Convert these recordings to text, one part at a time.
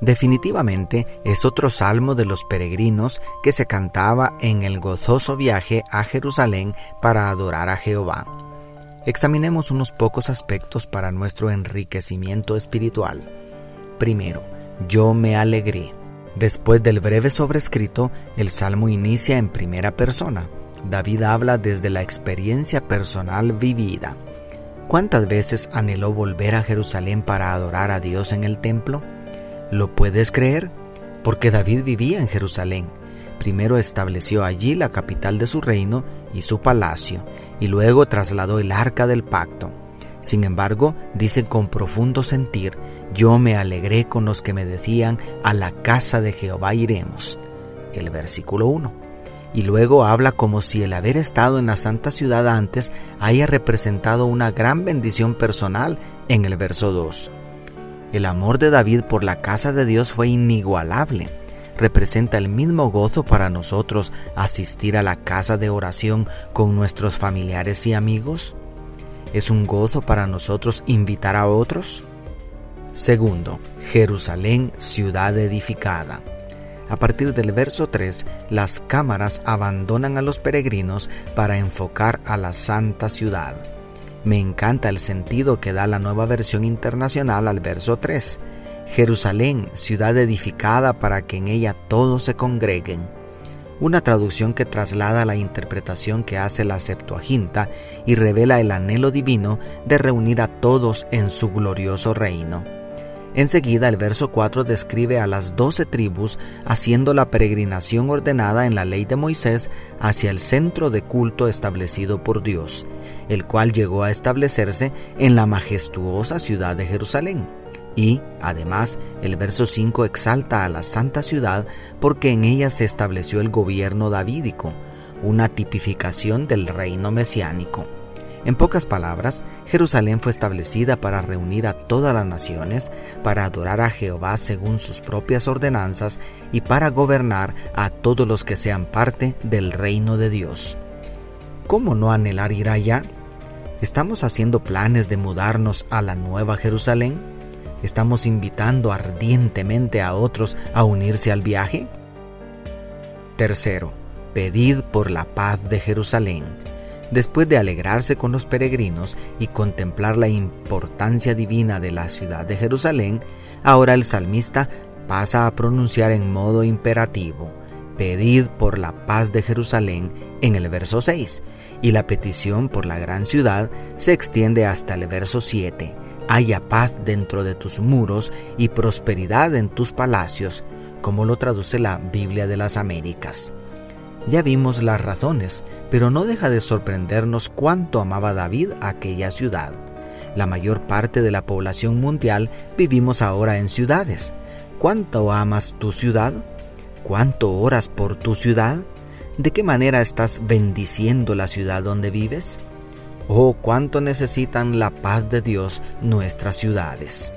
Definitivamente es otro salmo de los peregrinos que se cantaba en el gozoso viaje a Jerusalén para adorar a Jehová. Examinemos unos pocos aspectos para nuestro enriquecimiento espiritual. Primero, yo me alegré. Después del breve sobrescrito, el salmo inicia en primera persona. David habla desde la experiencia personal vivida. ¿Cuántas veces anheló volver a Jerusalén para adorar a Dios en el templo? ¿Lo puedes creer? Porque David vivía en Jerusalén. Primero estableció allí la capital de su reino y su palacio, y luego trasladó el arca del pacto. Sin embargo, dice con profundo sentir, yo me alegré con los que me decían, a la casa de Jehová iremos. El versículo 1. Y luego habla como si el haber estado en la santa ciudad antes haya representado una gran bendición personal en el verso 2. El amor de David por la casa de Dios fue inigualable. Representa el mismo gozo para nosotros asistir a la casa de oración con nuestros familiares y amigos. ¿Es un gozo para nosotros invitar a otros? Segundo, Jerusalén, ciudad edificada. A partir del verso 3, las cámaras abandonan a los peregrinos para enfocar a la santa ciudad. Me encanta el sentido que da la nueva versión internacional al verso 3. Jerusalén, ciudad edificada para que en ella todos se congreguen. Una traducción que traslada la interpretación que hace la Septuaginta y revela el anhelo divino de reunir a todos en su glorioso reino. Enseguida el verso 4 describe a las doce tribus haciendo la peregrinación ordenada en la ley de Moisés hacia el centro de culto establecido por Dios, el cual llegó a establecerse en la majestuosa ciudad de Jerusalén. Y, además, el verso 5 exalta a la santa ciudad porque en ella se estableció el gobierno davídico, una tipificación del reino mesiánico. En pocas palabras, Jerusalén fue establecida para reunir a todas las naciones, para adorar a Jehová según sus propias ordenanzas y para gobernar a todos los que sean parte del reino de Dios. ¿Cómo no anhelar ir allá? ¿Estamos haciendo planes de mudarnos a la nueva Jerusalén? ¿Estamos invitando ardientemente a otros a unirse al viaje? Tercero, pedid por la paz de Jerusalén. Después de alegrarse con los peregrinos y contemplar la importancia divina de la ciudad de Jerusalén, ahora el salmista pasa a pronunciar en modo imperativo, pedid por la paz de Jerusalén en el verso 6, y la petición por la gran ciudad se extiende hasta el verso 7, haya paz dentro de tus muros y prosperidad en tus palacios, como lo traduce la Biblia de las Américas. Ya vimos las razones, pero no deja de sorprendernos cuánto amaba David aquella ciudad. La mayor parte de la población mundial vivimos ahora en ciudades. ¿Cuánto amas tu ciudad? ¿Cuánto oras por tu ciudad? ¿De qué manera estás bendiciendo la ciudad donde vives? Oh, cuánto necesitan la paz de Dios nuestras ciudades.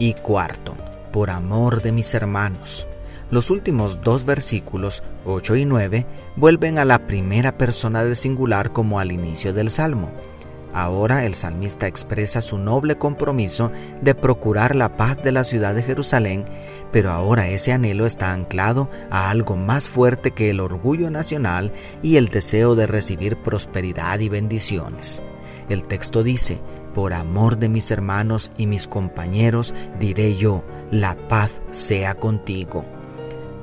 Y cuarto, por amor de mis hermanos. Los últimos dos versículos, 8 y 9, vuelven a la primera persona de singular como al inicio del Salmo. Ahora el salmista expresa su noble compromiso de procurar la paz de la ciudad de Jerusalén, pero ahora ese anhelo está anclado a algo más fuerte que el orgullo nacional y el deseo de recibir prosperidad y bendiciones. El texto dice, por amor de mis hermanos y mis compañeros, diré yo, la paz sea contigo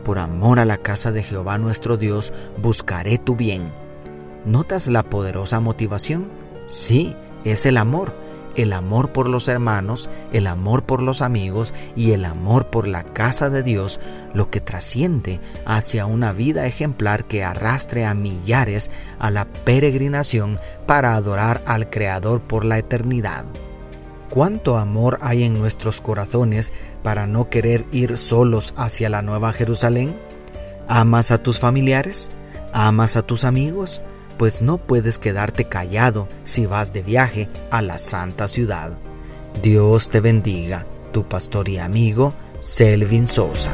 por amor a la casa de Jehová nuestro Dios, buscaré tu bien. ¿Notas la poderosa motivación? Sí, es el amor. El amor por los hermanos, el amor por los amigos y el amor por la casa de Dios, lo que trasciende hacia una vida ejemplar que arrastre a millares a la peregrinación para adorar al Creador por la eternidad cuánto amor hay en nuestros corazones para no querer ir solos hacia la Nueva Jerusalén? ¿Amas a tus familiares? ¿Amas a tus amigos? Pues no puedes quedarte callado si vas de viaje a la santa ciudad. Dios te bendiga, tu pastor y amigo Selvin Sosa.